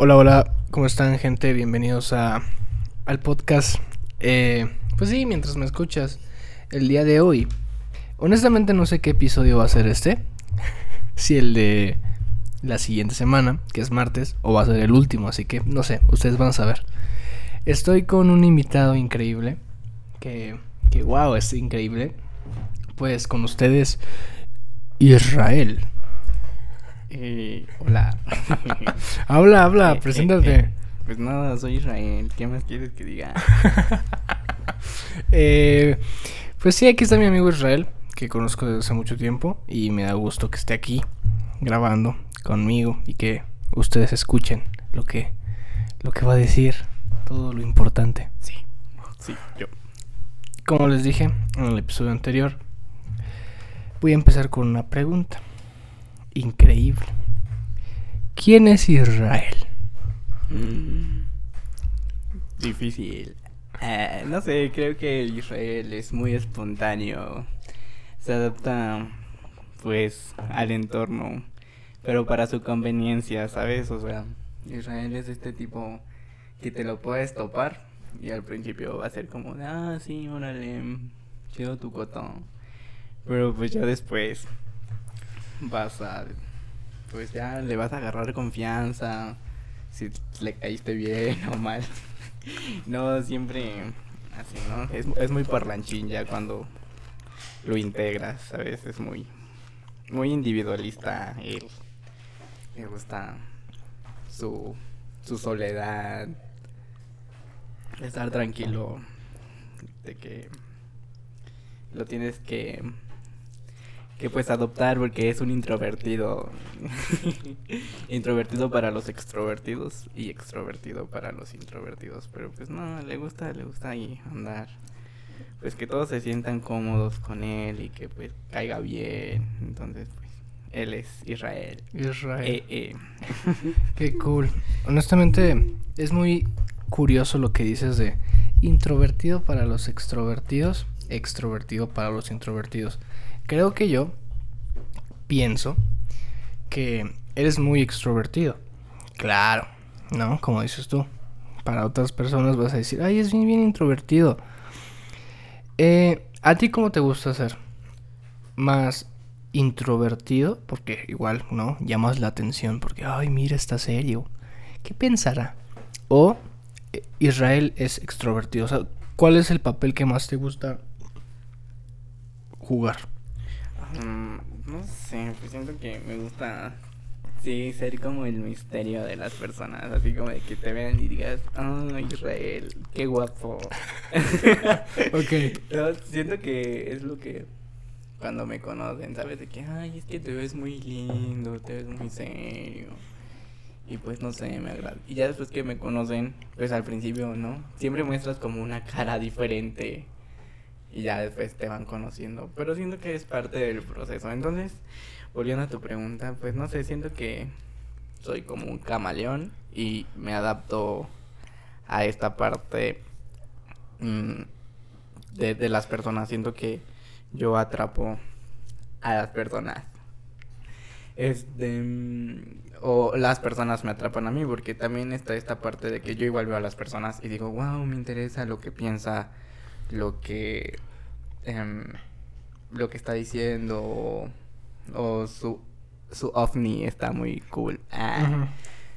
Hola, hola, ¿cómo están gente? Bienvenidos a, al podcast. Eh, pues sí, mientras me escuchas, el día de hoy, honestamente no sé qué episodio va a ser este. si el de la siguiente semana, que es martes, o va a ser el último, así que no sé, ustedes van a saber. Estoy con un invitado increíble, que, que wow, es increíble. Pues con ustedes, Israel. Eh, hola. habla, habla, Eh, preséntate. eh, Pues nada, soy Israel. ¿Qué más quieres que diga? Eh, pues sí, aquí está mi amigo Israel, que conozco desde hace mucho tiempo y me da gusto que esté aquí grabando conmigo y que ustedes escuchen lo que lo que va a decir, todo lo importante. Sí, sí, yo. Como les dije en el episodio anterior, voy a empezar con una pregunta increíble. ¿Quién es Israel? Mm, difícil. Eh, no sé, creo que Israel es muy espontáneo. Se adapta, pues, al entorno. Pero para su conveniencia, ¿sabes? O sea, Israel es este tipo que te lo puedes topar. Y al principio va a ser como, ah, sí, órale, chido tu cotón. Pero pues ya después vas a, pues ya le vas a agarrar confianza. Si le caíste bien o mal. No, siempre así, ¿no? Es, es muy parlanchín ya cuando lo integras, ¿sabes? Es muy, muy individualista. Él. Le gusta su, su soledad. Estar tranquilo. De que lo tienes que que pues adoptar porque es un introvertido. introvertido para los extrovertidos y extrovertido para los introvertidos, pero pues no, le gusta, le gusta ahí andar. Pues que todos se sientan cómodos con él y que pues caiga bien. Entonces, pues él es Israel. Israel. Eh, eh. Qué cool. Honestamente, es muy curioso lo que dices de introvertido para los extrovertidos, extrovertido para los introvertidos. Creo que yo pienso que eres muy extrovertido. Claro, ¿no? Como dices tú. Para otras personas vas a decir, ay, es bien, bien introvertido. Eh, ¿A ti cómo te gusta ser? ¿Más introvertido? Porque igual, ¿no? Llamas la atención porque, ay, mira, está serio. ¿Qué pensará? O eh, Israel es extrovertido. O sea, ¿cuál es el papel que más te gusta jugar? Mm, no sé, pues siento que me gusta, sí, ser como el misterio de las personas, así como de que te vean y digas, oh, Israel, qué guapo. Ok. No, siento que es lo que cuando me conocen, ¿sabes? De que, ay, es que te ves muy lindo, te ves muy serio. Y pues no sé, me agrada. Y ya después que me conocen, pues al principio, ¿no? Siempre muestras como una cara diferente y ya después te van conociendo. Pero siento que es parte del proceso. Entonces, volviendo a tu pregunta, pues no sé, siento que soy como un camaleón y me adapto a esta parte mm, de, las personas. Siento que yo atrapo a las personas. Este. mm, O las personas me atrapan a mí, porque también está esta parte de que yo igual veo a las personas y digo, wow, me interesa lo que piensa, lo que. em, lo que está diciendo, o, o su, su ovni está muy cool. Ah.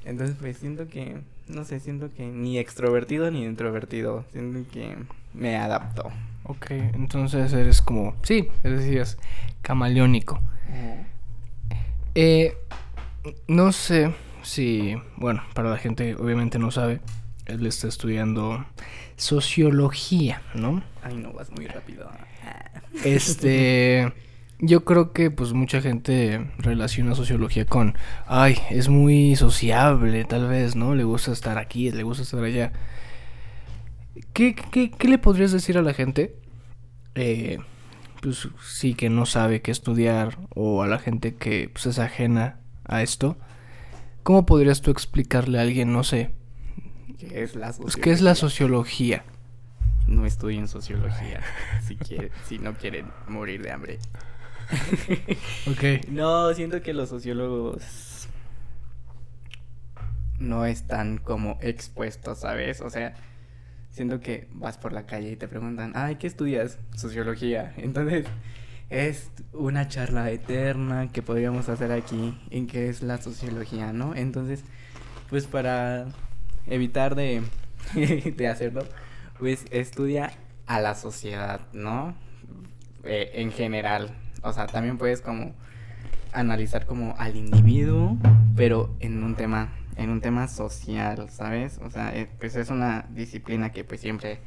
Entonces, pues siento que, no sé, siento que ni extrovertido ni introvertido, siento que me adapto. Ok, entonces eres como, sí, es decir, es camaleónico. Eh, no sé si, bueno, para la gente obviamente no sabe, él está estudiando sociología, ¿no? Ay, no, vas muy rápido. Este, yo creo que pues mucha gente relaciona sociología con, ay, es muy sociable, tal vez, ¿no? Le gusta estar aquí, le gusta estar allá. ¿Qué, qué, qué le podrías decir a la gente? Eh, pues sí, que no sabe qué estudiar, o a la gente que pues, es ajena a esto. ¿Cómo podrías tú explicarle a alguien, no sé, ¿Qué es la pues, qué es la sociología? sociología? No estudien sociología si, quiere- si no quieren morir de hambre. Ok. No, siento que los sociólogos no están como expuestos, ¿sabes? O sea, siento que vas por la calle y te preguntan, ay, ¿qué estudias? Sociología. Entonces, es una charla eterna que podríamos hacer aquí en qué es la sociología, ¿no? Entonces, pues para evitar de, de hacerlo, pues estudia a la sociedad, ¿no? Eh, en general. O sea, también puedes como analizar como al individuo, pero en un tema, en un tema social, ¿sabes? O sea, eh, pues es una disciplina que pues siempre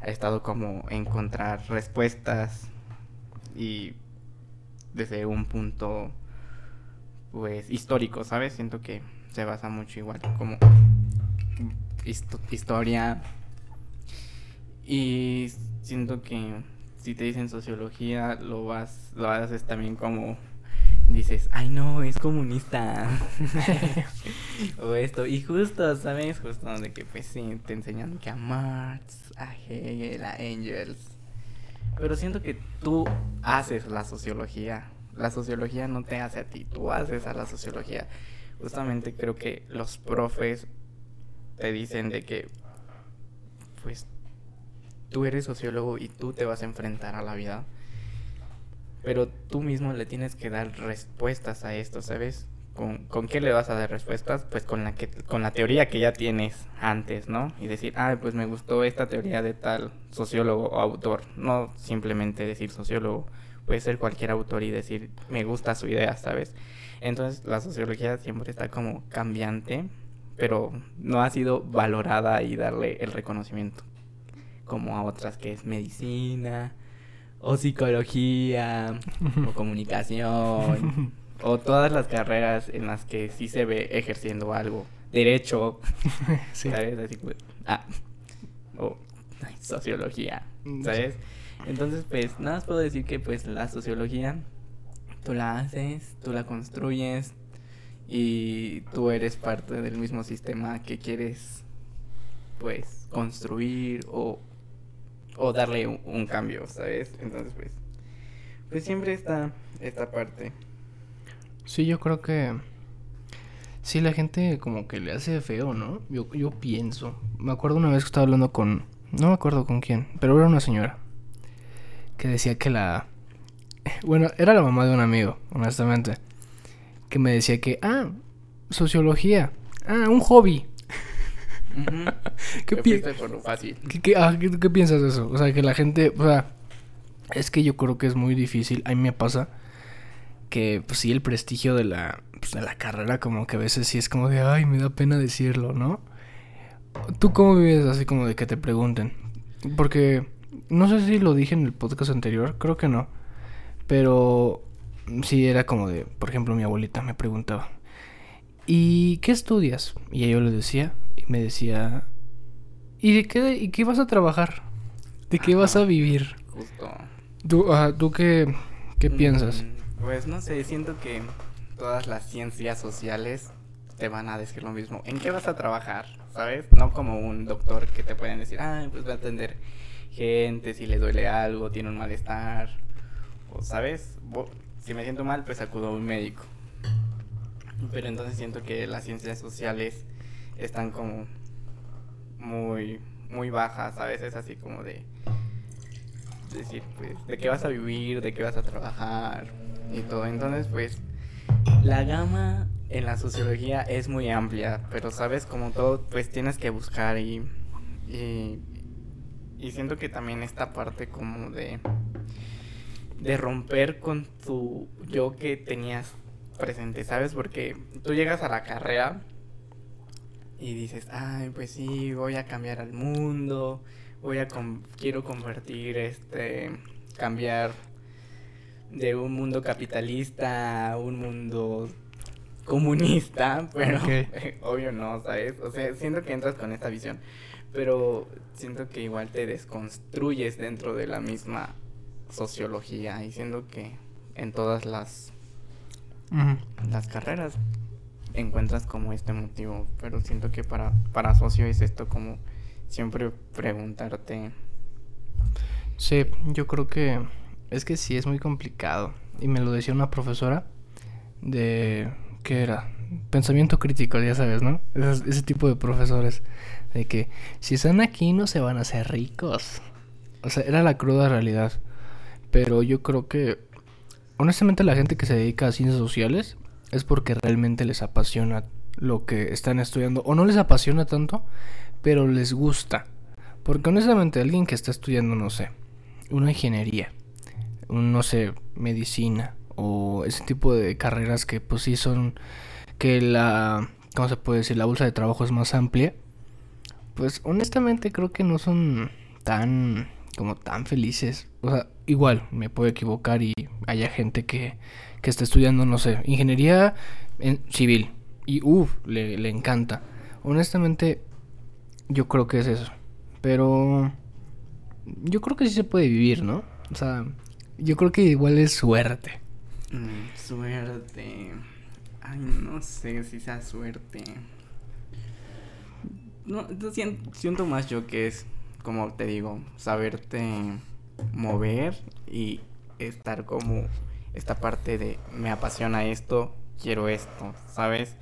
ha estado como encontrar respuestas y desde un punto pues histórico, ¿sabes? Siento que se basa mucho igual como historia y siento que si te dicen sociología lo vas lo haces también como dices, ay no, es comunista. o esto. Y justo, ¿sabes? Justo de que pues sí, te enseñan que a Marx, a Hegel, a Engels. Pero siento que tú haces la sociología. La sociología no te hace a ti, tú haces a la sociología. Justamente creo que los profes te dicen de que pues tú eres sociólogo y tú te vas a enfrentar a la vida pero tú mismo le tienes que dar respuestas a esto, ¿sabes? ¿Con, ¿Con, qué le vas a dar respuestas? Pues con la, que, con la teoría que ya tienes antes, ¿no? Y decir, ah, pues me gustó esta teoría de tal sociólogo o autor. No simplemente decir sociólogo, puede ser cualquier autor y decir, me gusta su idea, ¿sabes? Entonces la sociología siempre está como cambiante, pero no ha sido valorada y darle el reconocimiento como a otras que es medicina, o psicología, o comunicación, o todas las carreras en las que sí se ve ejerciendo algo. Derecho, ¿sabes? Así, ah, o sociología, mm, ¿sabes? Entonces, pues, nada más puedo decir que, pues, la sociología, tú la haces, tú la construyes, y tú eres parte del mismo sistema que quieres, pues, construir o o darle un, cambio, ¿sabes? Entonces, pues, pues siempre está esta parte. Sí, yo creo que sí, la gente como que le hace feo, ¿no? Yo, yo pienso. Me acuerdo una vez que estaba hablando con, no me acuerdo con quién, pero era una señora que decía que la, bueno, era la mamá de un amigo, honestamente, que me decía que, ah, sociología, ah, un hobby. ¿Qué, fácil. Ah, ¿Qué, piensas de eso? O sea, que la gente, o sea, es que yo creo que es muy difícil. A mí me pasa que, pues sí, el prestigio de la, pues, de la carrera, como que a veces sí es como de, ay, me da pena decirlo, ¿no? ¿Tú cómo vives así como de que te pregunten? Porque no sé si lo dije en el podcast anterior, creo que no. Pero sí era como de, por ejemplo, mi abuelita me preguntaba, ¿y qué estudias? Y yo le decía, me decía, ¿y de qué, y qué vas a trabajar? ¿De qué vas a vivir? Justo. ¿Tú, ¿tú qué, qué mm, piensas? Pues no sé, siento que todas las ciencias sociales te van a decir lo mismo. ¿En qué vas a trabajar? ¿Sabes? No como un doctor que te pueden decir, ay, pues va a atender gente si le duele algo, tiene un malestar. O, ¿sabes? Si me siento mal, pues acudo a un médico. Pero entonces siento que las ciencias sociales están como muy, muy bajas a veces, así como de decir, pues, de qué vas a vivir, de qué vas a trabajar y todo. Entonces, pues, la gama en la sociología es muy amplia, pero sabes, como todo, pues tienes que buscar y, y, y siento que también esta parte como de, de romper con tu yo que tenías presente, ¿sabes? Porque tú llegas a la carrera y dices, ay, pues sí, voy a cambiar al mundo, voy a quiero convertir este cambiar de un mundo capitalista a un mundo comunista, pero obvio no, ¿sabes? O sea, siento que entras con esta visión, pero siento que igual te desconstruyes dentro de la misma sociología y siento que en todas las las carreras encuentras como este motivo, pero siento que para, para socio es esto como siempre preguntarte. Sí, yo creo que es que sí es muy complicado. Y me lo decía una profesora de, ¿qué era? pensamiento crítico, ya sabes, ¿no? Ese, ese tipo de profesores. De que si están aquí no se van a hacer ricos. O sea, era la cruda realidad. Pero yo creo que, honestamente, la gente que se dedica a ciencias sociales es porque realmente les apasiona lo que están estudiando. O no les apasiona tanto, pero les gusta. Porque honestamente, alguien que está estudiando, no sé, una ingeniería, un, no sé, medicina, o ese tipo de carreras que pues sí son que la ¿cómo se puede decir? la bolsa de trabajo es más amplia. Pues honestamente creo que no son tan como tan felices. O sea, igual me puedo equivocar y haya gente que, que está estudiando, no sé, ingeniería en civil y uff, le, le encanta. Honestamente yo creo que es eso. Pero yo creo que sí se puede vivir, ¿no? O sea, yo creo que igual es suerte. Mm, suerte. Ay, no sé si sea suerte. No, siento, siento más yo que es, como te digo, saberte mover y estar como esta parte de me apasiona esto, quiero esto, ¿sabes?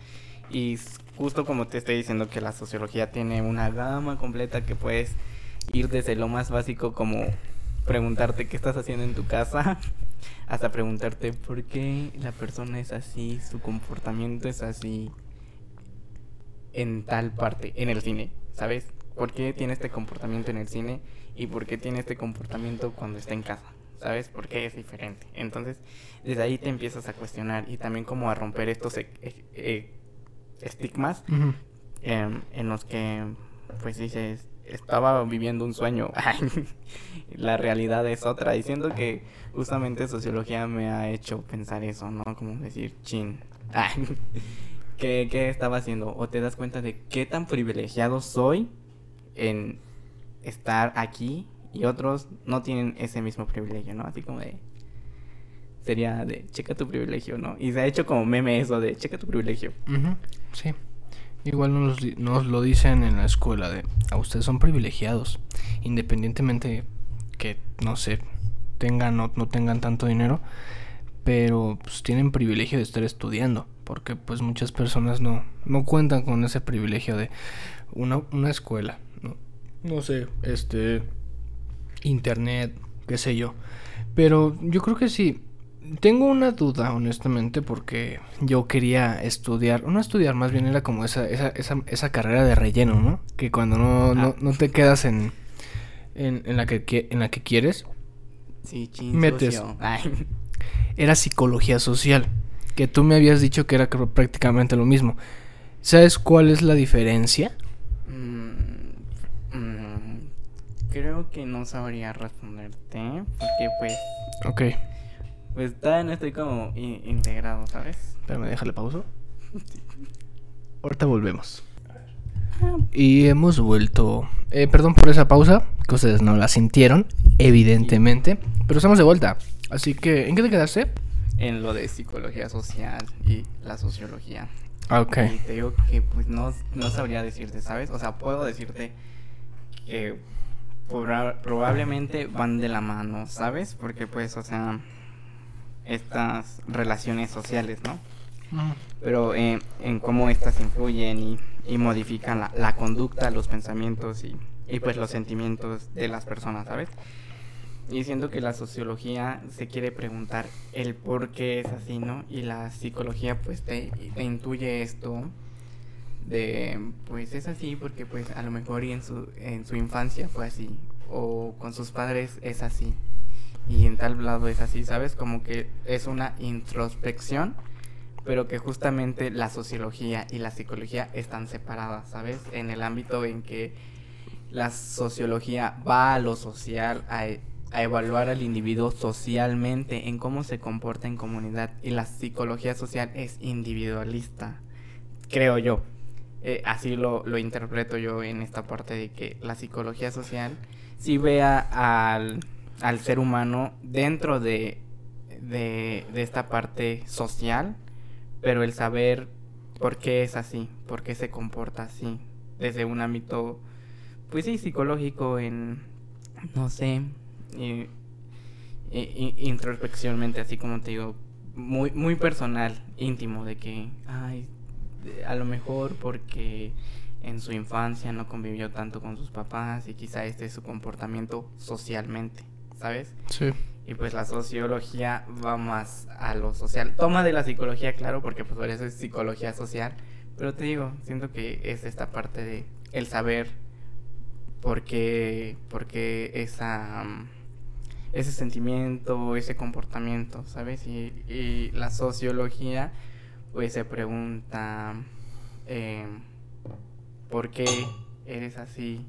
Y justo como te estoy diciendo que la sociología tiene una gama completa que puedes ir desde lo más básico como preguntarte qué estás haciendo en tu casa hasta preguntarte por qué la persona es así, su comportamiento es así en tal parte, en el cine, ¿sabes? ¿Por qué tiene este comportamiento en el cine y por qué tiene este comportamiento cuando está en casa? ¿Sabes? ¿Por qué es diferente? Entonces, desde ahí te empiezas a cuestionar y también como a romper estos e e e estigmas eh, en los que, pues dices, estaba viviendo un sueño. la realidad es otra. Y siento que justamente sociología me ha hecho pensar eso, ¿no? Como decir, chin. ¿Qué, ¿Qué estaba haciendo? O te das cuenta de qué tan privilegiado soy en estar aquí y otros no tienen ese mismo privilegio, ¿no? Así como de... Sería de, checa tu privilegio, ¿no? Y se ha hecho como meme eso de, checa tu privilegio. Sí. Igual nos, nos, lo dicen en la escuela de a ustedes son privilegiados, independientemente que no sé, tengan o no tengan tanto dinero, pero pues tienen privilegio de estar estudiando, porque pues muchas personas no, no cuentan con ese privilegio de una, una escuela, no, sé, este internet, qué sé yo. Pero yo creo que sí, tengo una duda, honestamente, porque yo quería estudiar, no estudiar, más bien era como esa, esa, esa, esa carrera de relleno, ¿no? Que cuando no, no, no te quedas en, en, en, la que, en la que quieres, sí, metes. Era psicología social, que tú me habías dicho que era prácticamente lo mismo. ¿Sabes cuál es la diferencia? Mm, creo que no sabría responderte, porque pues... Ok. Pues todavía no estoy como integrado, ¿sabes? Pero me déjale pauso. Ahorita volvemos. Y hemos vuelto. Eh, perdón por esa pausa, que ustedes no la sintieron, evidentemente. Pero estamos de vuelta. Así que, ¿en qué te quedaste? En lo de psicología social y la sociología. Ok. Y te digo que pues no, no sabría decirte, ¿sabes? O sea, puedo decirte que probablemente van de la mano, ¿sabes? Porque pues, o sea estas relaciones sociales, ¿no? Pero eh, en cómo estas influyen y, y modifican la, la, conducta, los pensamientos y, y, pues los sentimientos de las personas, ¿sabes? Y siento que la sociología se quiere preguntar el por qué es así, ¿no? Y la psicología pues te, te intuye esto de pues es así porque pues a lo mejor y en su, en su infancia fue así o con sus padres es así y en tal lado es así, ¿sabes? Como que es una introspección, pero que justamente la sociología y la psicología están separadas, ¿sabes? En el ámbito en que la sociología va a lo social, a, a evaluar al individuo socialmente, en cómo se comporta en comunidad, y la psicología social es individualista, creo yo. Eh, así lo, lo interpreto yo en esta parte de que la psicología social sí vea al al ser humano dentro de, de, esta parte social, pero el saber por qué es así, por qué se comporta así, desde un ámbito, pues sí, psicológico, en, no sé, eh, así como te digo, muy, muy personal, íntimo, de que, ay, a lo mejor porque en su infancia no convivió tanto con sus papás y quizá este es su comportamiento socialmente, ¿sabes? Sí. Y pues la sociología va más a lo social. Toma de la psicología, claro, porque pues por eso es psicología social. Pero te digo, siento que es esta parte de el saber por qué, por qué esa, ese sentimiento, ese comportamiento, ¿sabes? Y, y la sociología pues se pregunta eh, por qué eres así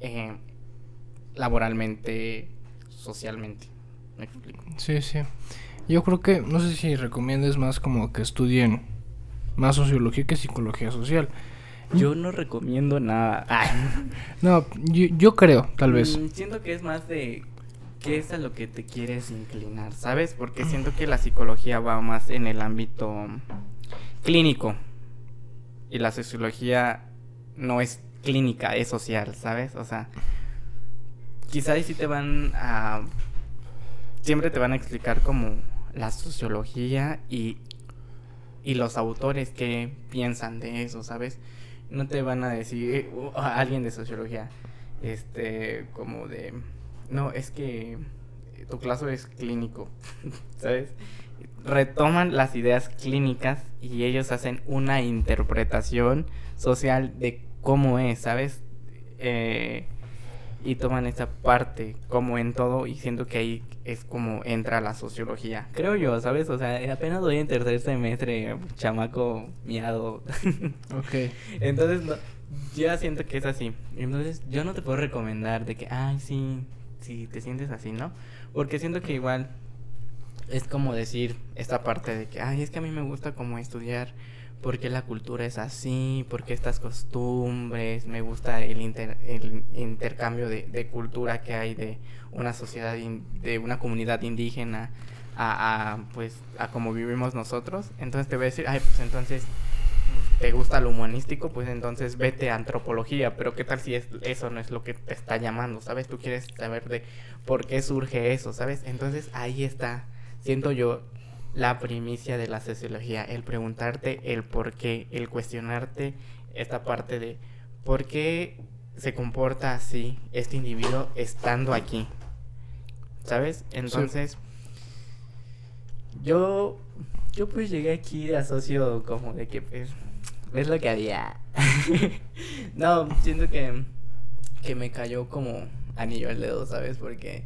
eh, laboralmente, socialmente. ¿Me explico? Sí, sí. Yo creo que, no sé si recomiendes más como que estudien más sociología que psicología social. Yo no recomiendo nada. No, yo, yo creo, tal vez. Mm, siento que es más de qué es a lo que te quieres inclinar, ¿sabes? Porque siento que la psicología va más en el ámbito clínico y la sociología no es clínica, es social, ¿sabes? O sea, quizá ahí sí te van a... Siempre te van a explicar como la sociología y, y los autores que piensan de eso, ¿sabes? No te van a decir, uh, alguien de sociología, este, como de no, es que tu clase es clínico, ¿sabes? Retoman las ideas clínicas y ellos hacen una interpretación social de cómo es, ¿sabes? Eh, y toman esa parte como en todo y siento que ahí es como entra la sociología. Creo yo, ¿sabes? O sea, apenas doy en tercer semestre, chamaco miado. ok. Entonces, no, yo siento que es así. Entonces, yo no te puedo recomendar de que, ay, sí, si te sientes así, ¿no? Porque siento que igual es como decir esta parte de que, ay, es que a mí me gusta como estudiar porque la cultura es así, porque estas costumbres, me gusta el, el intercambio de, cultura que hay de una sociedad, de una comunidad indígena a, a, pues, a como vivimos nosotros. Entonces te voy a decir, ay, pues entonces te gusta lo humanístico, pues entonces vete a antropología, pero qué tal si es, eso no es lo que te está llamando, ¿sabes? Tú quieres saber de por qué surge eso, ¿sabes? Entonces ahí está, siento yo, la primicia de la sociología, el preguntarte el por qué, el cuestionarte esta parte de por qué se comporta así este individuo estando aquí, ¿sabes? Entonces, yo, yo pues llegué aquí de asocio como de que pues es lo que había. no, siento que, que me cayó como anillo al dedo, ¿sabes? Porque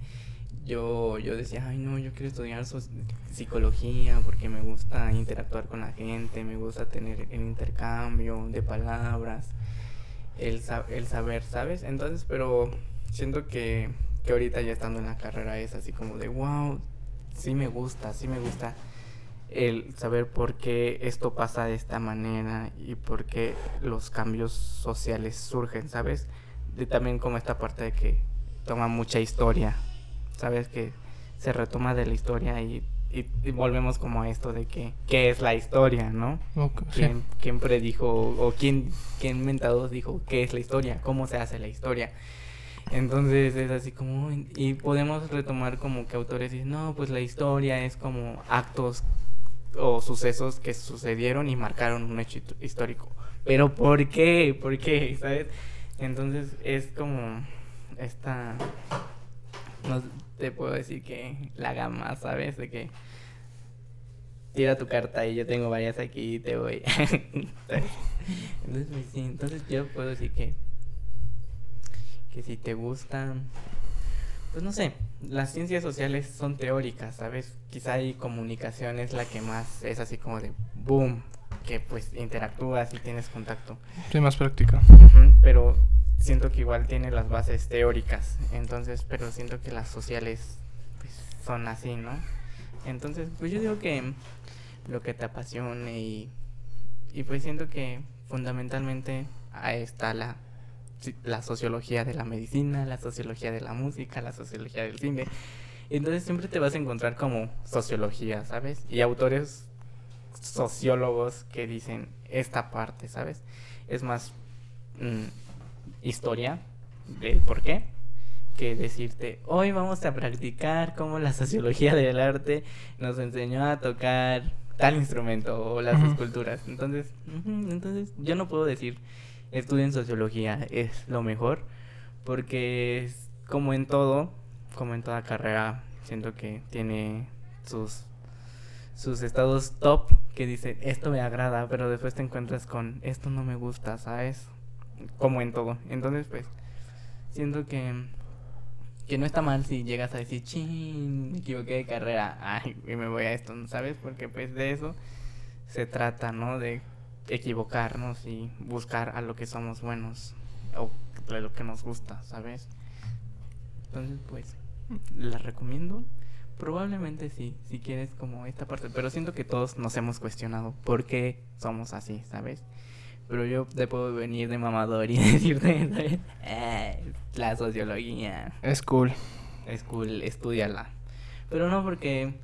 yo, yo decía, ay no, yo quiero estudiar psicología porque me gusta interactuar con la gente, me gusta tener el intercambio de palabras, el, el saber, ¿sabes? Entonces, pero siento que, que ahorita ya estando en la carrera es así como de, wow, sí me gusta, sí me gusta el saber por qué esto pasa de esta manera y por qué los cambios sociales surgen, ¿sabes? De también como esta parte de que toma mucha historia, ¿sabes? Que se retoma de la historia y, y, volvemos como a esto de que qué es la historia, ¿no? ¿Quién, ¿Quién, predijo o quién, quién mentado dijo qué es la historia? ¿Cómo se hace la historia? Entonces es así como, y podemos retomar como que autores dicen, no, pues la historia es como actos o sucesos que sucedieron y marcaron un hecho histórico. Pero ¿por qué? ¿Por qué? ¿Sabes? Entonces es como esta... No te puedo decir que la gama, ¿sabes? De que tira tu carta y yo tengo varias aquí y te voy. entonces, pues, sí, entonces yo puedo decir que que si te gustan pues no sé, las ciencias sociales son teóricas, ¿sabes? Quizá hay comunicación es la que más es así como de boom, que pues interactúas y tienes contacto. Sí, más práctica. pero siento que igual tiene las bases teóricas, entonces, pero siento que las sociales pues, son así, ¿no? Entonces, pues yo digo que lo que te apasione y, y pues siento que fundamentalmente ahí está la la sociología de la medicina, la sociología de la música, la sociología del cine. Entonces siempre te vas a encontrar como sociología, ¿sabes? Y autores sociólogos que dicen esta parte, ¿sabes? Es más mm, historia del por qué que decirte, hoy vamos a practicar cómo la sociología del arte nos enseñó a tocar tal instrumento o las esculturas. Entonces, entonces yo no puedo decir estudien sociología es lo mejor porque como en todo, como en toda carrera, siento que tiene sus sus estados top que dicen esto me agrada, pero después te encuentras con esto no me gusta, ¿sabes? Como en todo. Entonces, pues siento que que no está mal si llegas a decir, ching, me equivoqué de carrera, ay, y me voy a esto, ¿sabes? Porque pues de eso se trata, ¿no? De equivocarnos y buscar a lo que somos buenos o de lo que nos gusta, ¿sabes? Entonces, pues, la recomiendo. Probablemente sí, si quieres como esta parte, pero siento que todos nos hemos cuestionado por qué somos así, ¿sabes? Pero yo te puedo venir de mamador y decirte, ¿sabes? Eh, la sociología. Es cool. Es cool, estudiala. Pero no porque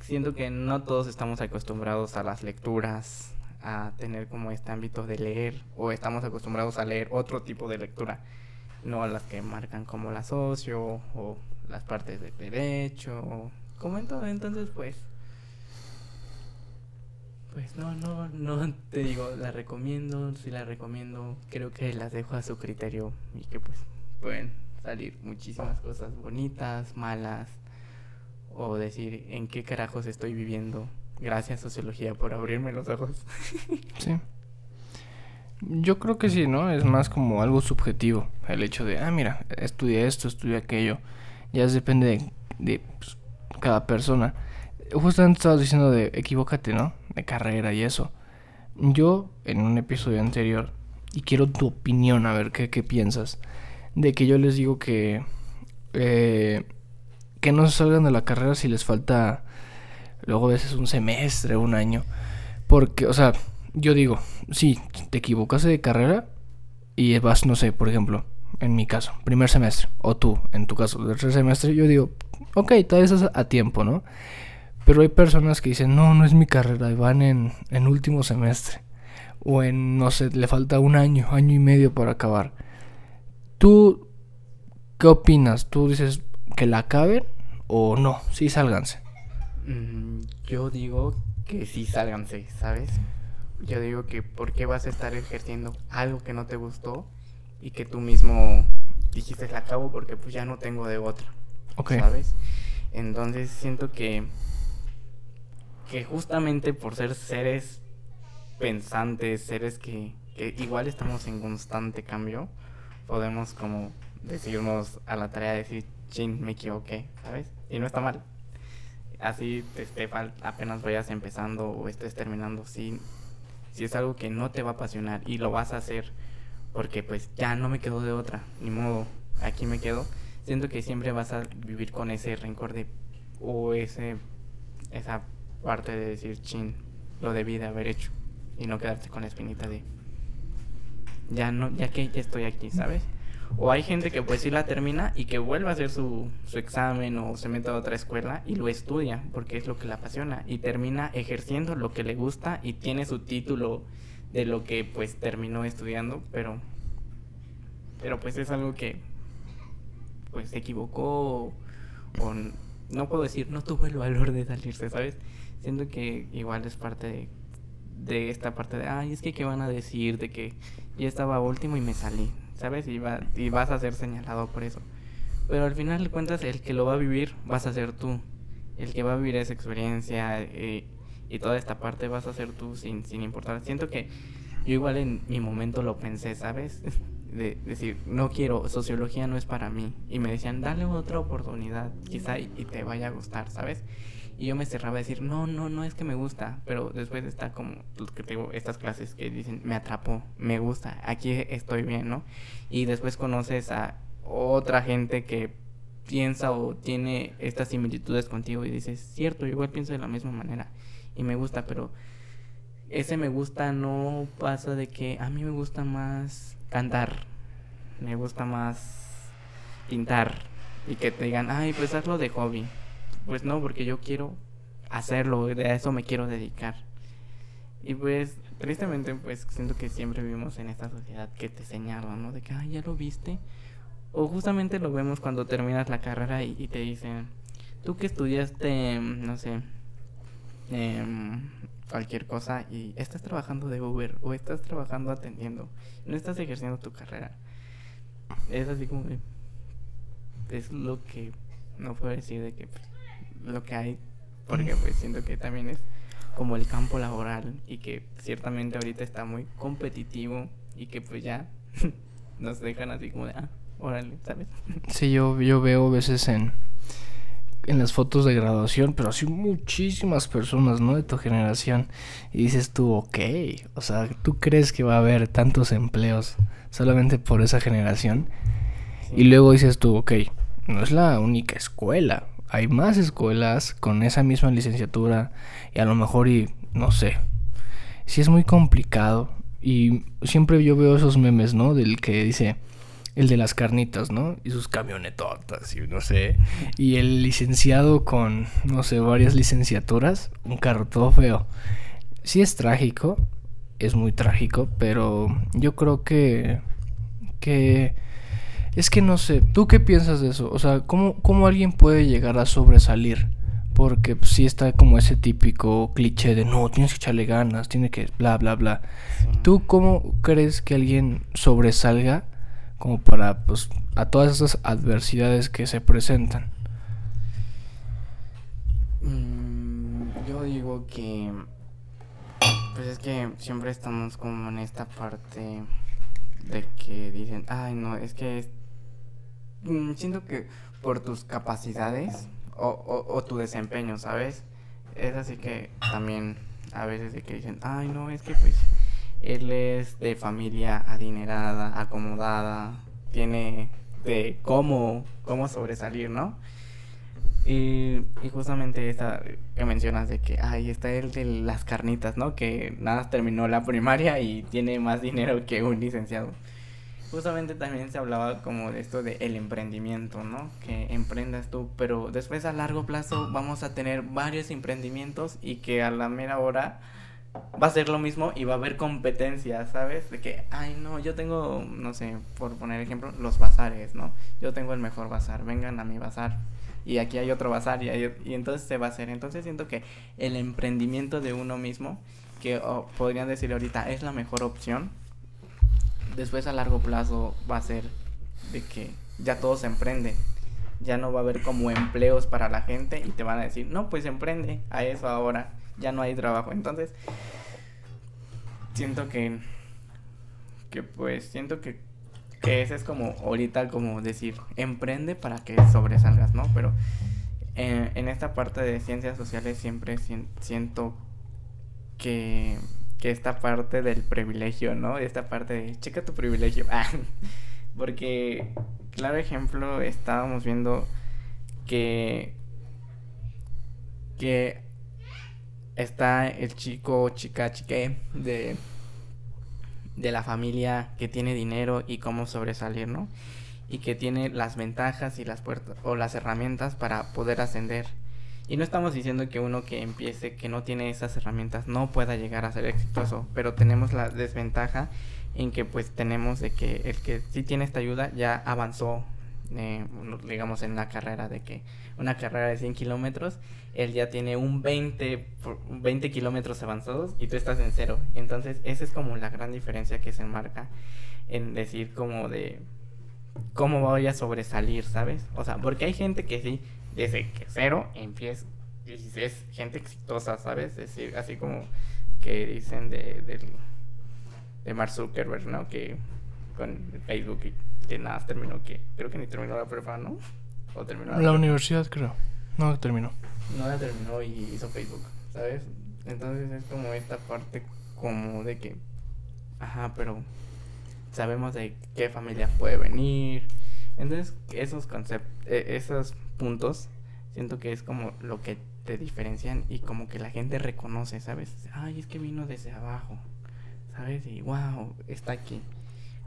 siento que no todos estamos acostumbrados a las lecturas, a tener como este ámbito de leer, o estamos acostumbrados a leer otro tipo de lectura, no las que marcan como la socio, o las partes de derecho, como en todo. Entonces, pues, pues no, no, no te digo, la recomiendo, si la recomiendo, creo que las dejo a su criterio y que pues pueden salir muchísimas cosas bonitas, malas, o decir en qué carajos estoy viviendo. Gracias sociología por abrirme los ojos. sí. Yo creo que sí, ¿no? Es más como algo subjetivo. El hecho de, ah, mira, estudia esto, estudia aquello. Ya depende de, pues, cada persona. Justamente estabas diciendo de equivócate, ¿no? De carrera y eso. Yo, en un episodio anterior, y quiero tu opinión, a ver qué, qué piensas de que yo les digo que eh, que no se salgan de la carrera si les falta luego a veces un semestre, un año, porque, o sea, yo digo, si te equivocas de carrera y vas, no sé, por ejemplo, en mi caso, primer semestre, o tú, en tu caso, tercer semestre, yo digo, ok, tal vez a tiempo, ¿no? Pero hay personas que dicen, no, no es mi carrera, y van en, en último semestre, o en, no sé, le falta un año, año y medio para acabar. ¿Tú qué opinas? ¿Tú dices que la acaben o no? Sí, sálganse. Mm, yo digo que sí, sálganse, ¿sabes? Yo digo que ¿por qué vas a estar ejerciendo algo que no te gustó y que tú mismo dijiste la acabo porque pues ya no tengo de otra? ¿Sabes? Entonces siento que que justamente por ser seres pensantes, seres que, que igual estamos en constante cambio, podemos como decirnos a la tarea de decir, chin, me equivoqué, ¿sabes? Y no está mal. Así te esté apenas vayas empezando o estés terminando, si, si es algo que no te va a apasionar y lo vas a hacer porque pues ya no me quedo de otra, ni modo, aquí me quedo, siento que siempre vas a vivir con ese rencor de, o ese, esa parte de decir, chin, lo debí de haber hecho y no quedarte con la espinita de ya no, ya que estoy aquí, ¿sabes? O hay gente que pues sí la termina y que vuelve a hacer su, su examen o se mete a otra escuela y lo estudia porque es lo que le apasiona y termina ejerciendo lo que le gusta y tiene su título de lo que pues terminó estudiando, pero pero pues es algo que pues se equivocó o, no puedo decir no tuvo el valor de salirse, ¿sabes? Siento que igual es parte de, de esta parte de, ay, es que qué van a decir de que ya estaba último y me salí, ¿sabes? Y, va, y vas a ser señalado por eso. Pero al final de cuentas, el que lo va a vivir vas a ser tú. El que va a vivir esa experiencia eh, y toda esta parte vas a ser tú sin, sin importar. Siento que yo igual en mi momento lo pensé, ¿sabes? De decir, no quiero, sociología no es para mí. Y me decían, dale otra oportunidad, quizá y te vaya a gustar, ¿sabes? Y yo me cerraba a decir, no, no, no es que me gusta. Pero después está como que tengo estas clases que dicen, me atrapó, me gusta, aquí estoy bien, ¿no? Y después conoces a otra gente que piensa o tiene estas similitudes contigo y dices, cierto, igual pienso de la misma manera y me gusta, pero ese me gusta no pasa de que a mí me gusta más cantar, me gusta más pintar y que te digan, ay, pues hazlo de hobby. Pues no, porque yo quiero hacerlo, de eso me quiero dedicar. Y pues, tristemente, pues siento que siempre vivimos en esta sociedad que te señala, ¿no? De que, ay, ya lo viste. O justamente lo vemos cuando terminas la carrera y, te dicen, tú que estudiaste, no sé, em, cualquier cosa y estás trabajando de Uber o estás trabajando atendiendo, no estás ejerciendo tu carrera. Es así como es lo que no puedo decir de que pues, lo que hay porque pues siento que también es como el campo laboral y que ciertamente ahorita está muy competitivo y que pues ya nos dejan así como de ah, órale, ¿sabes? Sí, yo yo veo a veces en en las fotos de graduación, pero así muchísimas personas, ¿no? De tu generación. Y dices tú, ok, o sea, ¿tú crees que va a haber tantos empleos solamente por esa generación? Y luego dices tú, ok, no es la única escuela. Hay más escuelas con esa misma licenciatura y a lo mejor y no sé. Sí es muy complicado y siempre yo veo esos memes, ¿no? Del que dice, el de las carnitas, ¿no? Y sus camionetotas y no sé. Y el licenciado con, no sé, varias licenciaturas, un carro todo feo. Sí es trágico, es muy trágico, pero yo creo que... que... Es que no sé, ¿tú qué piensas de eso? O sea, ¿cómo, cómo alguien puede llegar a sobresalir? Porque pues, sí está como ese típico cliché de no, tienes que echarle ganas, tiene que bla, bla, bla. ¿Tú cómo crees que alguien sobresalga como para pues a todas esas adversidades que se presentan. Mm, yo digo que pues es que siempre estamos como en esta parte de que dicen, ay no, es que siento que por tus capacidades o, o, tu desempeño, ¿sabes? Es así que también a veces de que dicen, ay no, es que pues él es de familia adinerada, acomodada, tiene de cómo, cómo sobresalir, ¿no? Y, y, justamente esta que mencionas de que, ay, está el de las carnitas, ¿no? Que nada terminó la primaria y tiene más dinero que un licenciado. Justamente también se hablaba como de esto de el emprendimiento, ¿no? Que emprendas tú, pero después a largo plazo vamos a tener varios emprendimientos y que a la mera hora va a ser lo mismo y va a haber competencia, ¿sabes? De que, ay, no, yo tengo, no sé, por poner ejemplo, los bazares, ¿no? Yo tengo el mejor bazar, vengan a mi bazar. Y aquí hay otro bazar y, entonces se va a hacer. Entonces siento que el emprendimiento de uno mismo, que podrían decir ahorita es la mejor opción, después a largo plazo va a ser de que ya todos se emprenden. Ya no va a haber como empleos para la gente y te van a decir, no, pues emprende a eso ahora ya no hay trabajo. Entonces, siento que, que pues, siento que, que ese es como ahorita como decir, emprende para que sobresalgas, ¿no? Pero eh, en esta parte de ciencias sociales siempre siento que, esta parte del privilegio, ¿no? Esta parte de, checa tu privilegio. Ah, porque, claro ejemplo, estábamos viendo que, que está el chico, chica, chique de, de la familia que tiene dinero y cómo sobresalir, ¿no? Y que tiene las ventajas y las puertas o las herramientas para poder ascender. Y no estamos diciendo que uno que empiece, que no tiene esas herramientas, no pueda llegar a ser exitoso, pero tenemos la desventaja en que pues tenemos de que el que sí tiene esta ayuda ya avanzó eh, digamos en una carrera de que una carrera de 100 kilómetros, él ya tiene un 20, 20 kilómetros avanzados y tú estás en cero. Entonces, esa es como la gran diferencia que se marca en decir como de cómo voy a sobresalir, ¿sabes? O sea, porque hay gente que sí, desde que cero empieza es gente exitosa, ¿sabes? Es decir, así como que dicen de, de, de Mark Zuckerberg, ¿no? Que con Facebook y que nada, terminó que creo que ni terminó la prepa, ¿no? O terminó la, universidad, creo. No terminó. No la terminó y hizo Facebook, ¿sabes? Entonces es como esta parte como de que, ajá, pero sabemos de qué familia puede venir. Entonces esos conceptos, e, esos puntos, siento que es como lo que te diferencian y como que la gente reconoce, ¿sabes? Ay, es que vino desde abajo, ¿sabes? Y wow, está aquí.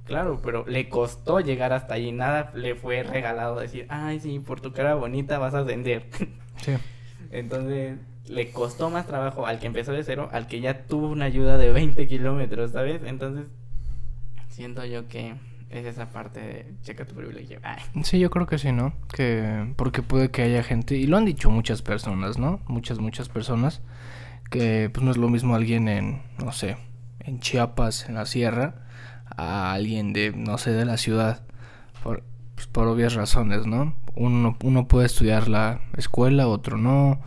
Claro, pero le costó llegar hasta allí. Nada le fue regalado decir, ay, sí, por tu cara bonita vas a ascender. Sí. Entonces, le costó más trabajo al que empezó de cero, al que ya tuvo una ayuda de 20 kilómetros, ¿sabes? Entonces, siento yo que es esa parte de checa tu privilegio. Sí, yo creo que sí, ¿no? Que porque puede que haya gente, y lo han dicho muchas personas, ¿no? Muchas, muchas personas, Que pues no es lo mismo alguien en, no sé, en Chiapas, en la sierra, a alguien de, no sé, de la ciudad. Por, pues, por obvias razones, ¿no? Uno, uno puede estudiar la escuela, otro no.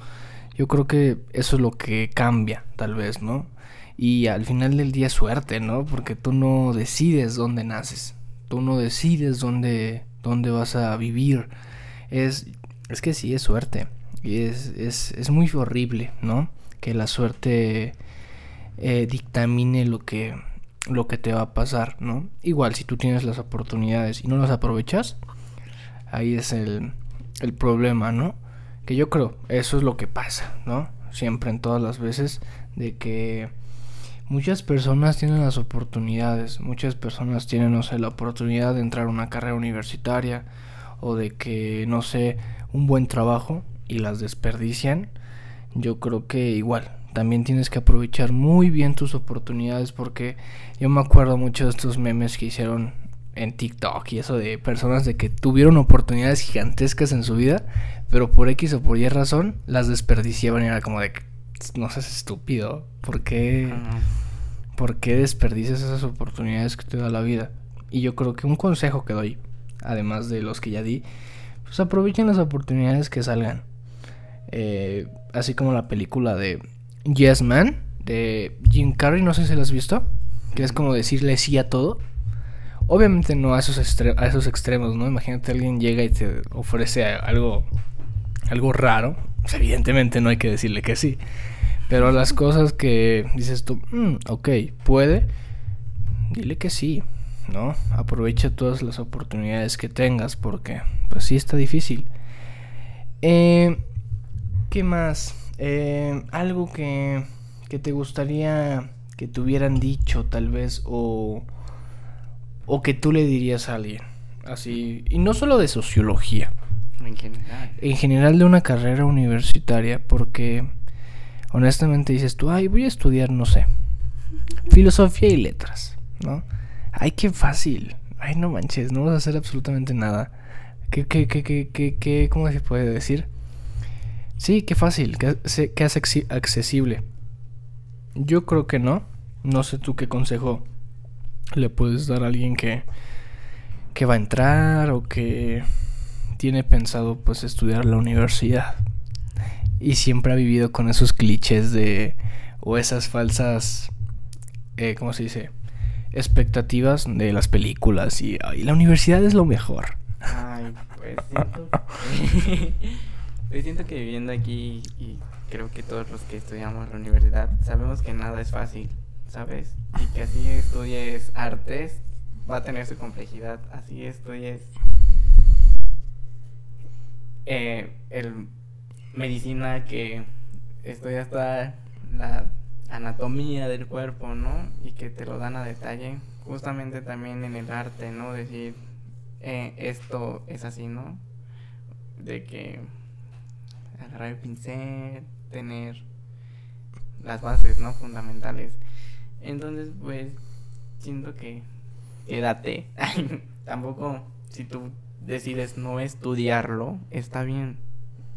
Yo creo que eso es lo que cambia, tal vez, ¿no? Y al final del día suerte, ¿no? Porque tú no decides dónde naces. Tú no decides dónde, dónde vas a vivir. Es, es que sí, es suerte. Y es, es, es muy horrible, ¿no? Que la suerte eh, dictamine lo que, lo que te va a pasar, ¿no? Igual si tú tienes las oportunidades y no las aprovechas, ahí es el, el problema, ¿no? Que yo creo, eso es lo que pasa, ¿no? Siempre en todas las veces de que muchas personas tienen las oportunidades, muchas personas tienen, no sé, la oportunidad de entrar a una carrera universitaria o de que, no sé, un buen trabajo y las desperdician. Yo creo que igual, también tienes que aprovechar muy bien tus oportunidades porque yo me acuerdo mucho de estos memes que hicieron en TikTok y eso de personas de que tuvieron oportunidades gigantescas en su vida, pero por X o por Y razón las desperdiciaban y era como de no seas estúpido, ¿por qué, ¿por qué desperdicias esas oportunidades que te da la vida? Y yo creo que un consejo que doy, además de los que ya di, pues aprovechen las oportunidades que salgan. Eh, así como la película de Yes Man de Jim Carrey, no sé si la has visto, que es como decirle sí a todo. Obviamente no a esos, a esos extremos, ¿no? Imagínate alguien llega y te ofrece algo, algo raro. Pues, evidentemente no hay que decirle que sí. Pero las cosas que dices tú, mm, ok, puede, dile que sí, ¿no? Aprovecha todas las oportunidades que tengas porque, pues sí está difícil. Eh, ¿Qué más? Eh, algo que, que te gustaría que te hubieran dicho tal vez o, o que tú le dirías a alguien. Así, y no solo de sociología. En general. En general de una carrera universitaria, porque honestamente dices tú, ay, voy a estudiar, no sé, filosofía y letras, ¿no? Ay, qué fácil. Ay, no manches, no vas a hacer absolutamente nada. ¿Qué, qué, qué, qué, qué, qué cómo se puede decir? Sí, qué fácil, que, que es accesible. Yo creo que no. No sé tú qué consejo le puedes dar a alguien que, que va a entrar o que tiene pensado pues estudiar la universidad y siempre ha vivido con esos clichés de o esas falsas eh, ¿cómo se dice? expectativas de las películas y la universidad es lo mejor. Ay, pues siento Yo siento que viviendo aquí y creo que todos los que estudiamos la universidad sabemos que nada es fácil, ¿sabes? Y que así estudies artes va a tener su complejidad, así estudies eh, el medicina que estudias toda la anatomía del cuerpo, ¿no? Y que te lo dan a detalle, justamente también en el arte, ¿no? Decir, eh, esto es así, ¿no? De que agarrar el pincel, tener las bases, ¿no? Fundamentales. Entonces, pues, siento que quédate. Tampoco, si tú decides no estudiarlo, está bien.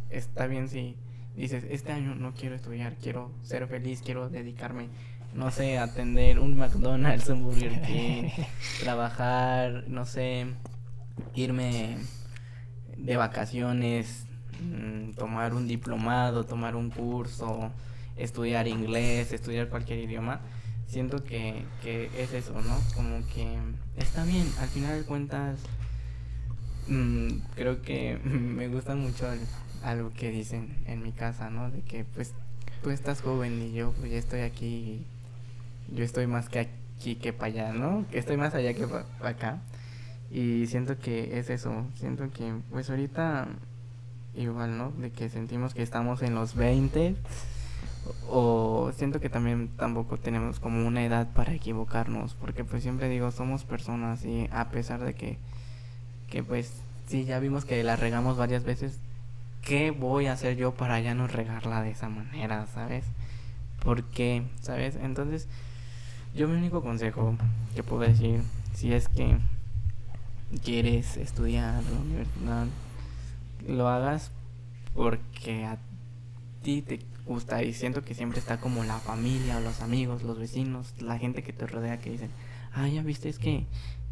Está bien si dices, este año no quiero estudiar, quiero ser feliz, quiero dedicarme, no sé, a atender un McDonald's, un Burger King, trabajar, no sé, irme de vacaciones, Mm, tomar un diplomado, tomar un curso, estudiar inglés, estudiar cualquier idioma, siento que, que es eso, ¿no? Como que está bien, al final de cuentas, mm, creo que me gusta mucho algo que dicen en mi casa, ¿no? De que pues tú estás joven y yo pues ya estoy aquí, yo estoy más que aquí que para allá, ¿no? Estoy más allá que para acá. Y siento que es eso, siento que pues ahorita igual, ¿no? De que sentimos que estamos en los 20 o siento que también tampoco tenemos como una edad para equivocarnos, porque pues siempre digo, somos personas y a pesar de que que pues sí ya vimos que la regamos varias veces, ¿qué voy a hacer yo para ya no regarla de esa manera, sabes? ¿Por qué? ¿Sabes? Entonces, yo mi único consejo que puedo decir, si es que quieres estudiar la universidad, lo hagas porque a ti te gusta y siento que siempre está como la familia o los amigos, los vecinos, la gente que te rodea que dicen, ah, ya viste, es que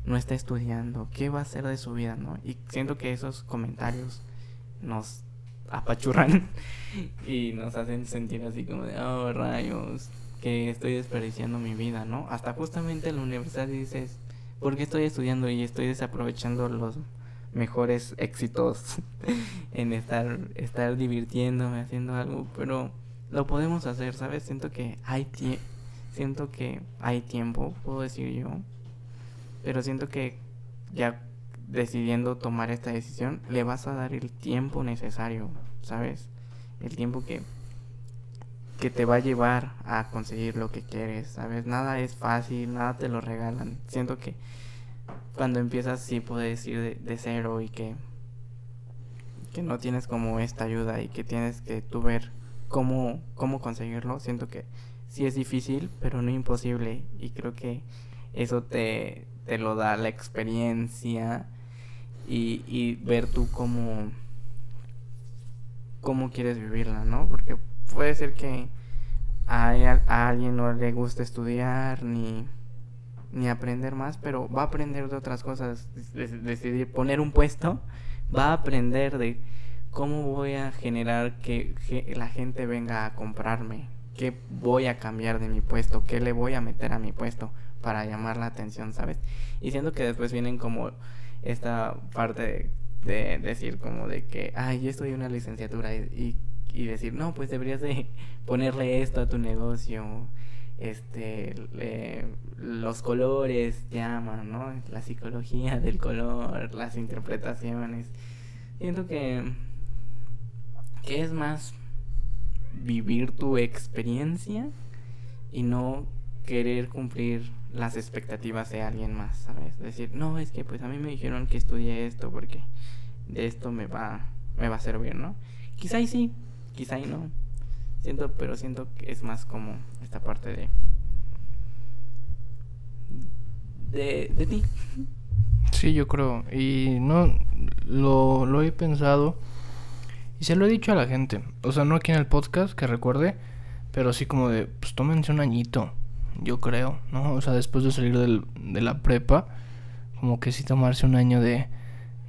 no está estudiando, ¿qué va a hacer de su vida, no? Y siento que esos comentarios nos apachurran y nos hacen sentir así como de, oh, rayos, que estoy desperdiciando mi vida, ¿no? Hasta justamente en la universidad dices, ¿por qué estoy estudiando y estoy desaprovechando los mejores éxitos en estar, estar divirtiéndome, haciendo algo? Pero lo podemos hacer, ¿sabes? Siento que hay siento que hay tiempo, puedo decir yo. Pero siento que ya decidiendo tomar esta decisión, le vas a dar el tiempo necesario, ¿sabes? El tiempo que que te va a llevar a conseguir lo que quieres, ¿sabes? Nada es fácil, nada te lo regalan. Siento que cuando empiezas sí puedes ir de, cero y que que no tienes como esta ayuda y que tienes que tú ver cómo, cómo conseguirlo. Siento que sí es difícil, pero no imposible. Y creo que eso te, te lo da la experiencia y, y ver tú cómo, cómo quieres vivirla, ¿no? Porque puede ser que a, a alguien no le guste estudiar ni, ni aprender más, pero va a aprender de otras cosas. decidir poner un puesto, va a aprender de ¿cómo voy a generar que, la gente venga a comprarme? ¿Qué voy a cambiar de mi puesto? ¿Qué le voy a meter a mi puesto para llamar la atención, sabes? Y siento que después vienen como esta parte de, decir como de que, ay, yo en una licenciatura y, y, decir, no, pues deberías de ponerle esto a tu negocio, este, los colores llaman, ¿no? La psicología del color, las interpretaciones. Siento que que es más vivir tu experiencia y no querer cumplir las expectativas de alguien más, ¿sabes? Decir, no, es que pues a mí me dijeron que estudié esto porque de esto me va, me va a servir, ¿no? Quizá y sí, quizá y no. Siento, pero siento que es más como esta parte de de, de ti. Sí, yo creo. Y no lo, lo he pensado y se lo he dicho a la gente. O sea, no aquí en el podcast, que recuerde. Pero sí como de, pues tómense un añito. Yo creo, ¿no? O sea, después de salir del, de la prepa. Como que sí tomarse un año de...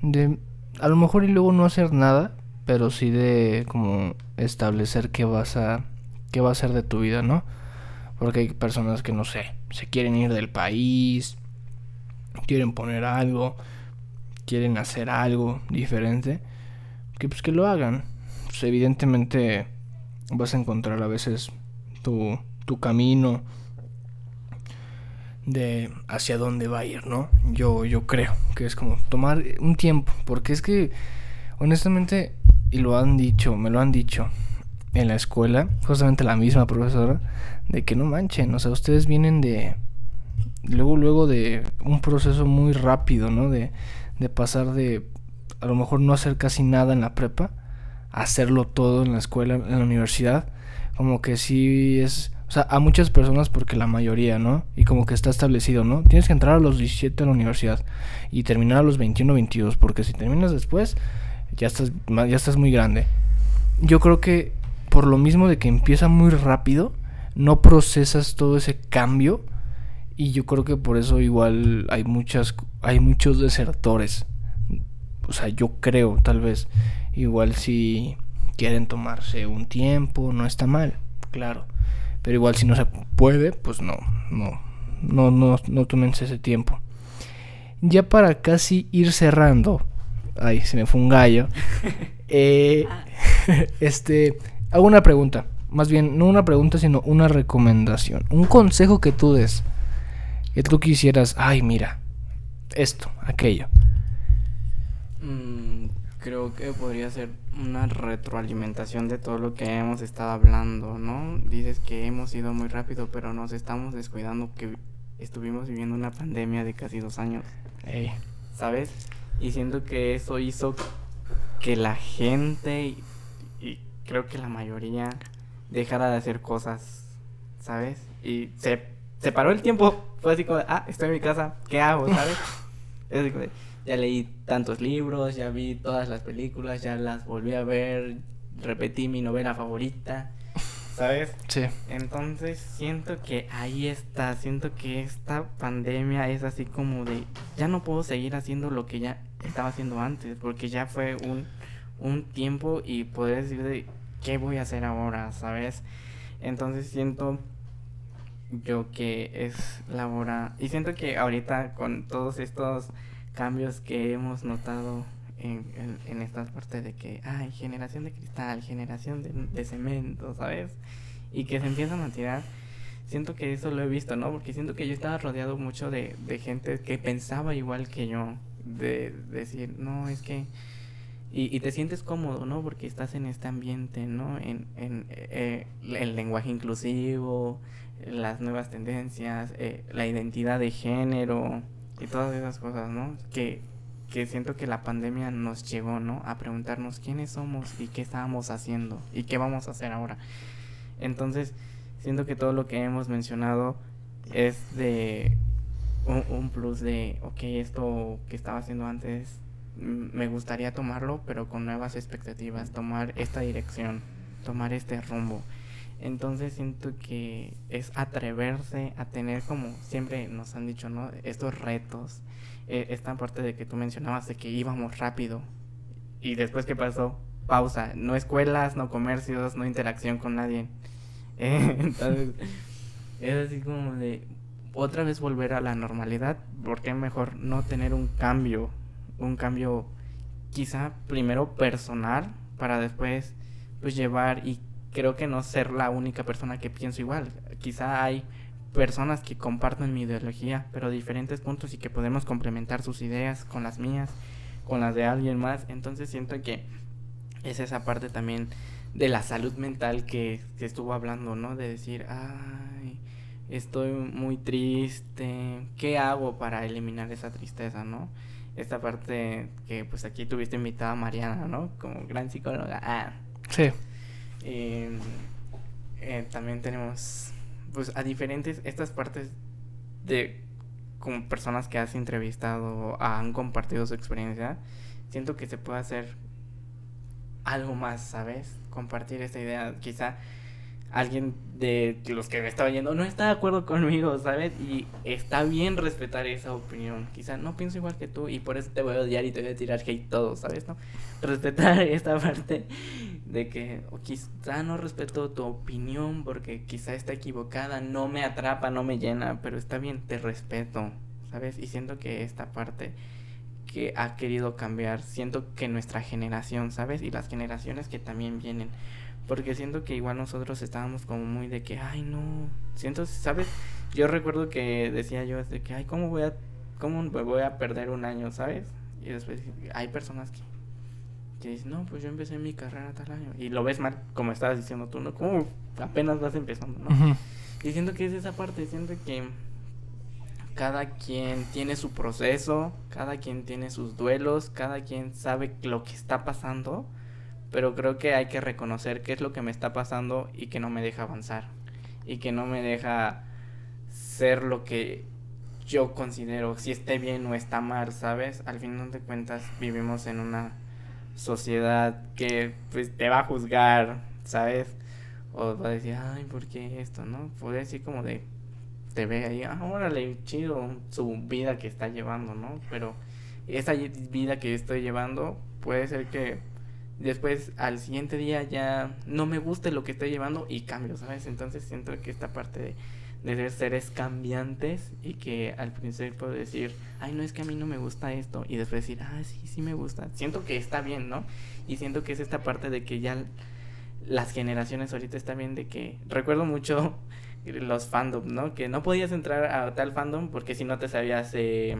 De... A lo mejor y luego no hacer nada. Pero sí de como establecer qué vas a... Qué va a ser de tu vida, ¿no? Porque hay personas que no sé. Se quieren ir del país. Quieren poner algo. Quieren hacer algo diferente que pues que lo hagan. Pues evidentemente vas a encontrar a veces tu, tu camino de hacia dónde va a ir, ¿no? Yo, yo creo que es como tomar un tiempo, porque es que honestamente, y lo han dicho, me lo han dicho en la escuela, justamente la misma profesora, de que no manchen, o sea, ustedes vienen de, luego, luego de un proceso muy rápido, ¿no? De, de pasar de a lo mejor no hacer casi nada en la prepa, hacerlo todo en la escuela, en la universidad, como que sí es, sea, a muchas personas porque la mayoría, ¿no? Y como que está establecido, ¿no? Tienes que entrar a los 17 a la universidad y terminar a los 21 o 22, porque si terminas después ya estás ya estás muy grande. Yo creo que por lo mismo de que empieza muy rápido, no procesas todo ese cambio y yo creo que por eso igual hay muchas hay muchos desertores o sea, yo creo, tal vez, igual si quieren tomarse un tiempo, no está mal, claro. Pero igual si no se puede, pues no, no, no, no, no tómense ese tiempo. Ya para casi ir cerrando, ay, se me fue un gallo. Eh, este, hago una pregunta, más bien no una pregunta, sino una recomendación, un consejo que tú des, que tú quisieras, ay, mira, esto, aquello. Creo que podría ser una retroalimentación de todo lo que hemos estado hablando, ¿no? Dices que hemos ido muy rápido, pero nos estamos descuidando que estuvimos viviendo una pandemia de casi dos años. ¿Sabes? Y siento que eso hizo que la gente, y, creo que la mayoría, dejara de hacer cosas, ¿sabes? Y se, se paró el tiempo. Fue así como, ah, estoy en mi casa, ¿qué hago? ¿Sabes? es así como, ya leí tantos libros, ya vi todas las películas, ya las volví a ver, repetí mi novela favorita. ¿sabes? Sí. Entonces siento que ahí está, siento que esta pandemia es así como de, ya no puedo seguir haciendo lo que ya estaba haciendo antes, porque ya fue un, un tiempo y poder decir de, ¿qué voy a hacer ahora? ¿Sabes? Entonces siento yo que es la hora, y siento que ahorita con todos estos cambios que hemos notado en, en, estas partes de que hay generación de cristal, generación de, de, cemento, ¿sabes? Y que se empiezan a tirar. Siento que eso lo he visto, ¿no? Porque siento que yo estaba rodeado mucho de, de gente que pensaba igual que yo. De, decir, no, es que... Y, y, te sientes cómodo, ¿no? Porque estás en este ambiente, ¿no? En, en eh, el lenguaje inclusivo, las nuevas tendencias, eh, la identidad de género y todas esas cosas, ¿no? Que que siento que la pandemia nos llegó, ¿no? A preguntarnos quiénes somos y qué estábamos haciendo y qué vamos a hacer ahora. Entonces, siento que todo lo que hemos mencionado es de un, plus de, ok, esto que estaba haciendo antes me gustaría tomarlo, pero con nuevas expectativas, tomar esta dirección, tomar este rumbo. Entonces siento que es atreverse a tener como siempre nos han dicho, ¿no? Estos retos, eh, esta parte de que tú mencionabas de que íbamos rápido y después qué pasó, pausa, no escuelas, no comercios, no interacción con nadie. Eh, entonces es así como de otra vez volver a la normalidad, porque mejor no tener un cambio, un cambio quizá primero personal para después pues llevar y creo que no ser la única persona que pienso igual. Quizá hay personas que comparten mi ideología, pero diferentes puntos y que podemos complementar sus ideas con las mías, con las de alguien más. Entonces siento que es esa parte también de la salud mental que, que estuvo hablando, ¿no? De decir, ay, estoy muy triste, ¿qué hago para eliminar esa tristeza, ¿no? Esta parte que pues aquí tuviste invitada a Mariana, ¿no? Como gran psicóloga. Ah. Sí. Eh, eh, también tenemos pues a diferentes, estas partes de como personas que has entrevistado, han compartido su experiencia, siento que se puede hacer algo más, ¿sabes? Compartir esta idea, quizá alguien de los que me estaba yendo no está de acuerdo conmigo, ¿sabes? Y está bien respetar esa opinión. Quizá no pienso igual que tú y por eso te voy a odiar y te voy a tirar hate todo, ¿sabes? ¿No? Respetar esta parte de que o quizá no respeto tu opinión porque quizá está equivocada, no me atrapa, no me llena, pero está bien, te respeto, ¿sabes? Y siento que esta parte que ha querido cambiar, siento que nuestra generación, ¿sabes? Y las generaciones que también vienen porque siento que igual nosotros estábamos como muy de que, ay, no. Siento, ¿sabes? Yo recuerdo que decía yo, de que, ay, ¿cómo voy a, cómo voy a perder un año, ¿sabes? Y después hay personas que, que dicen, no, pues yo empecé mi carrera tal año. Y lo ves mal, como estabas diciendo tú, ¿no? Como apenas vas empezando, ¿no? Y siento que es esa parte, siento que cada quien tiene su proceso, cada quien tiene sus duelos, cada quien sabe lo que está pasando pero creo que hay que reconocer qué es lo que me está pasando y que no me deja avanzar y que no me deja ser lo que yo considero si esté bien o está mal, ¿sabes? Al final de cuentas vivimos en una sociedad que pues te va a juzgar, ¿sabes? O va a decir, ay, ¿por qué esto? ¿No? Puede decir como de, te ve ahí, ah, órale, chido su vida que está llevando, ¿no? Pero esa vida que estoy llevando puede ser que después al siguiente día ya no me guste lo que estoy llevando y cambio, ¿sabes? Entonces siento que esta parte de, de ser seres cambiantes y que al principio decir, ay, no es que a mí no me gusta esto y después decir, ah, sí, sí me gusta. Siento que está bien, ¿no? Y siento que es esta parte de que ya las generaciones ahorita están bien de que recuerdo mucho los fandom, ¿no? Que no podías entrar a tal fandom porque si no te sabías eh,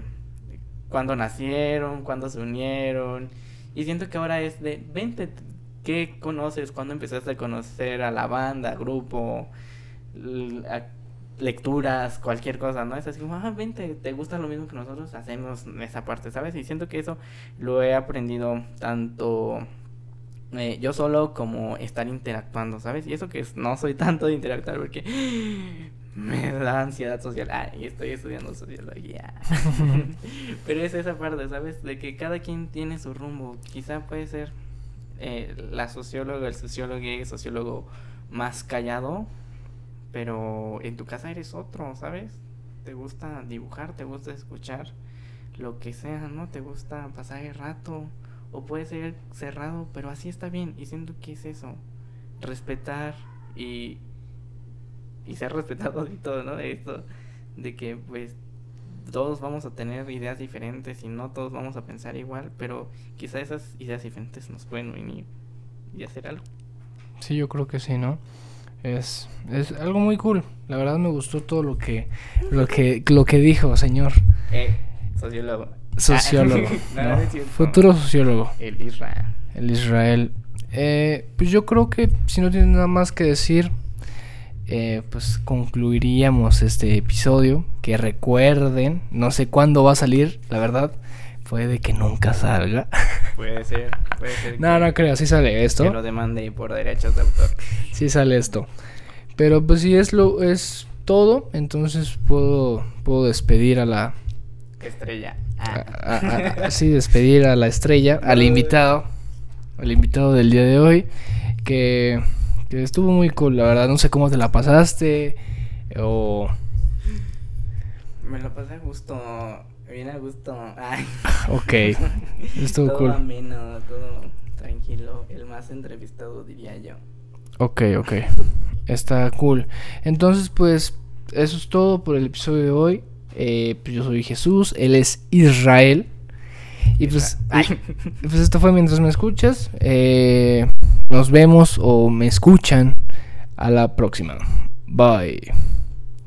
cuándo nacieron, cuándo se unieron y siento que ahora es de, vente, ¿qué conoces? ¿Cuándo empezaste a conocer a la banda, grupo, lecturas, cualquier cosa, ¿no? Es así como, ah, vente, te gusta lo mismo que nosotros, hacemos esa parte, ¿sabes? Y siento que eso lo he aprendido tanto eh, yo solo como estar interactuando, ¿sabes? Y eso que no soy tanto de interactuar porque me da ansiedad social. y estoy estudiando sociología. Pero es esa parte, ¿sabes? De que cada quien tiene su rumbo. Quizá puede ser eh, la socióloga, el sociólogo, el sociólogo más callado, pero en tu casa eres otro, ¿sabes? Te gusta dibujar, te gusta escuchar lo que sea, ¿no? Te gusta pasar el rato o puede ser cerrado, pero así está bien y siento que es eso, respetar y y ser respetado y todo, ¿no? De esto de que pues todos vamos a tener ideas diferentes y no todos vamos a pensar igual, pero quizá esas ideas diferentes nos pueden unir y hacer algo. Sí, yo creo que sí, ¿no? Es, es algo muy cool. La verdad me gustó todo lo que lo que lo que dijo, señor. Eh, sociólogo. Sociólogo. No, ¿no? no es cierto. Futuro sociólogo. El Israel. El Israel. Eh, pues yo creo que si no tiene nada más que decir, eh, pues concluiríamos este episodio. Que recuerden, no sé cuándo va a salir, la verdad. Puede que nunca salga. Puede ser, puede ser. no, que, no creo, sí sale que esto. lo demande por derechos de autor. Sí sale esto. Pero pues si es lo es todo, entonces puedo puedo despedir a la Estrella. a- Ah. a- a- sí, despedir a la estrella, al invitado, al invitado del día de hoy que, que estuvo muy cool, la verdad, no sé cómo te la pasaste o Me lo pasé a gusto, bien a gusto. Ay. ok, estuvo todo cool. ameno, todo tranquilo. El más entrevistado, diría yo. Ok, ok. Está cool. Entonces, pues, eso es todo por el episodio de hoy. Eh, pues yo soy Jesús, él es Israel. Y pues, Ay. pues esto fue mientras me escuchas. Eh, nos vemos o me escuchan a la próxima. Bye.